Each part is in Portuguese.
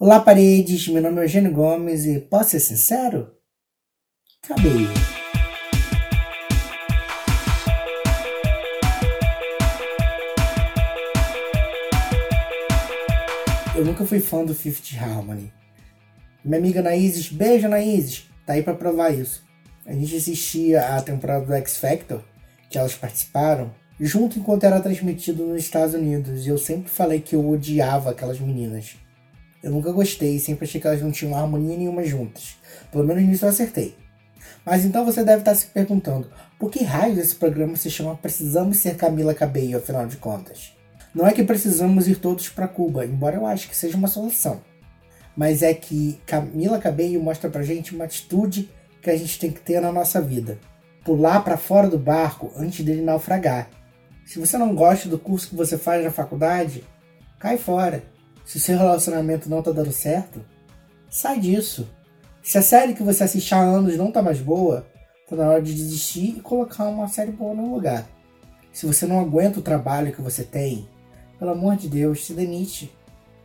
Olá, paredes. Meu nome é Eugênio Gomes e posso ser sincero? Acabei. Eu nunca fui fã do Fifth Harmony. Minha amiga Naíses, beijo Naíses, tá aí pra provar isso. A gente assistia a temporada do X Factor, que elas participaram, junto enquanto era transmitido nos Estados Unidos, e eu sempre falei que eu odiava aquelas meninas. Eu nunca gostei, sempre achei que elas não tinham harmonia nenhuma juntas. Pelo menos nisso eu acertei. Mas então você deve estar se perguntando, por que raio esse programa se chama Precisamos Ser Camila Cabello, afinal de contas? Não é que precisamos ir todos para Cuba, embora eu acho que seja uma solução. Mas é que Camila Cabello mostra pra gente uma atitude que a gente tem que ter na nossa vida. Pular para fora do barco antes dele naufragar. Se você não gosta do curso que você faz na faculdade, cai fora. Se seu relacionamento não tá dando certo, sai disso. Se a série que você assiste há anos não tá mais boa, tá na hora de desistir e colocar uma série boa no lugar. Se você não aguenta o trabalho que você tem, pelo amor de Deus, se demite.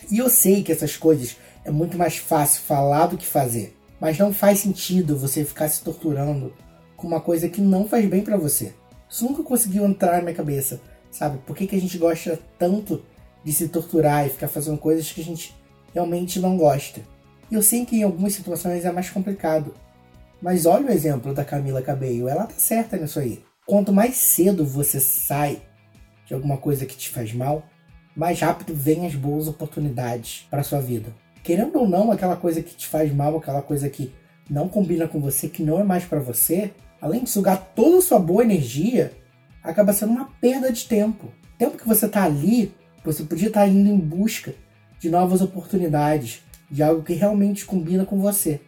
E eu sei que essas coisas é muito mais fácil falar do que fazer, mas não faz sentido você ficar se torturando com uma coisa que não faz bem para você. Isso nunca conseguiu entrar na minha cabeça, sabe? Por que, que a gente gosta tanto de se torturar e ficar fazendo coisas que a gente realmente não gosta. E eu sei que em algumas situações é mais complicado. Mas olha o exemplo da Camila Cabello, ela tá certa nisso aí. Quanto mais cedo você sai de alguma coisa que te faz mal, mais rápido vem as boas oportunidades para sua vida. Querendo ou não, aquela coisa que te faz mal, aquela coisa que não combina com você, que não é mais para você, além de sugar toda a sua boa energia, acaba sendo uma perda de tempo. Tempo que você tá ali você podia estar indo em busca de novas oportunidades, de algo que realmente combina com você.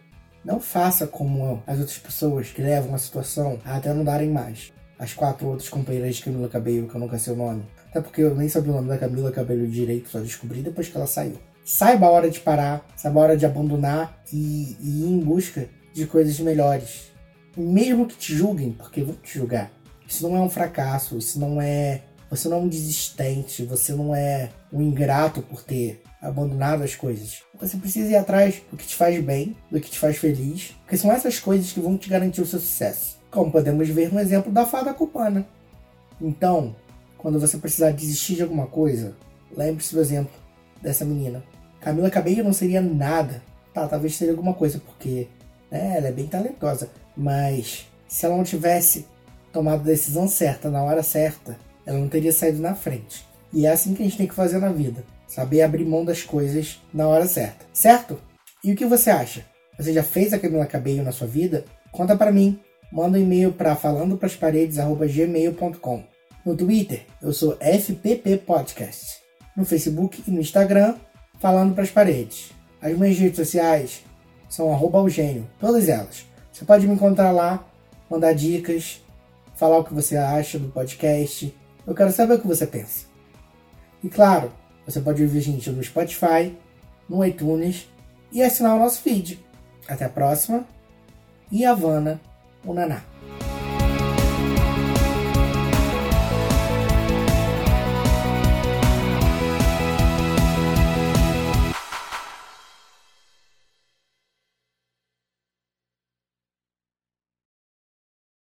Não faça como as outras pessoas que levam a situação a até não darem mais. As quatro outras companheiras de Camila Cabello, que eu nunca sei o nome. Até porque eu nem sabia o nome da Camila Cabello direito, só descobri depois que ela saiu. Saiba a hora de parar, saiba a hora de abandonar e, e ir em busca de coisas melhores. Mesmo que te julguem, porque vão te julgar. Isso não é um fracasso, isso não é você não é um desistente, você não é um ingrato por ter abandonado as coisas. Você precisa ir atrás do que te faz bem, do que te faz feliz, porque são essas coisas que vão te garantir o seu sucesso. Como podemos ver no exemplo da fada cubana. Então, quando você precisar desistir de alguma coisa, lembre-se do exemplo dessa menina. Camila Cabello não seria nada. Tá, talvez seria alguma coisa, porque né, ela é bem talentosa. Mas se ela não tivesse tomado a decisão certa na hora certa, ela não teria saído na frente. E é assim que a gente tem que fazer na vida. Saber abrir mão das coisas na hora certa. Certo? E o que você acha? Você já fez a Camila Cabello na sua vida? Conta para mim. Manda um e-mail para falandoprasparedes.gmail.com No Twitter, eu sou FPP Podcast. No Facebook e no Instagram, Falando Pras Paredes. As minhas redes sociais são arroba Eugênio, todas elas. Você pode me encontrar lá, mandar dicas, falar o que você acha do podcast, eu quero saber o que você pensa. E claro, você pode ouvir a gente no Spotify, no iTunes e assinar o nosso feed. Até a próxima. E Havana, o Naná.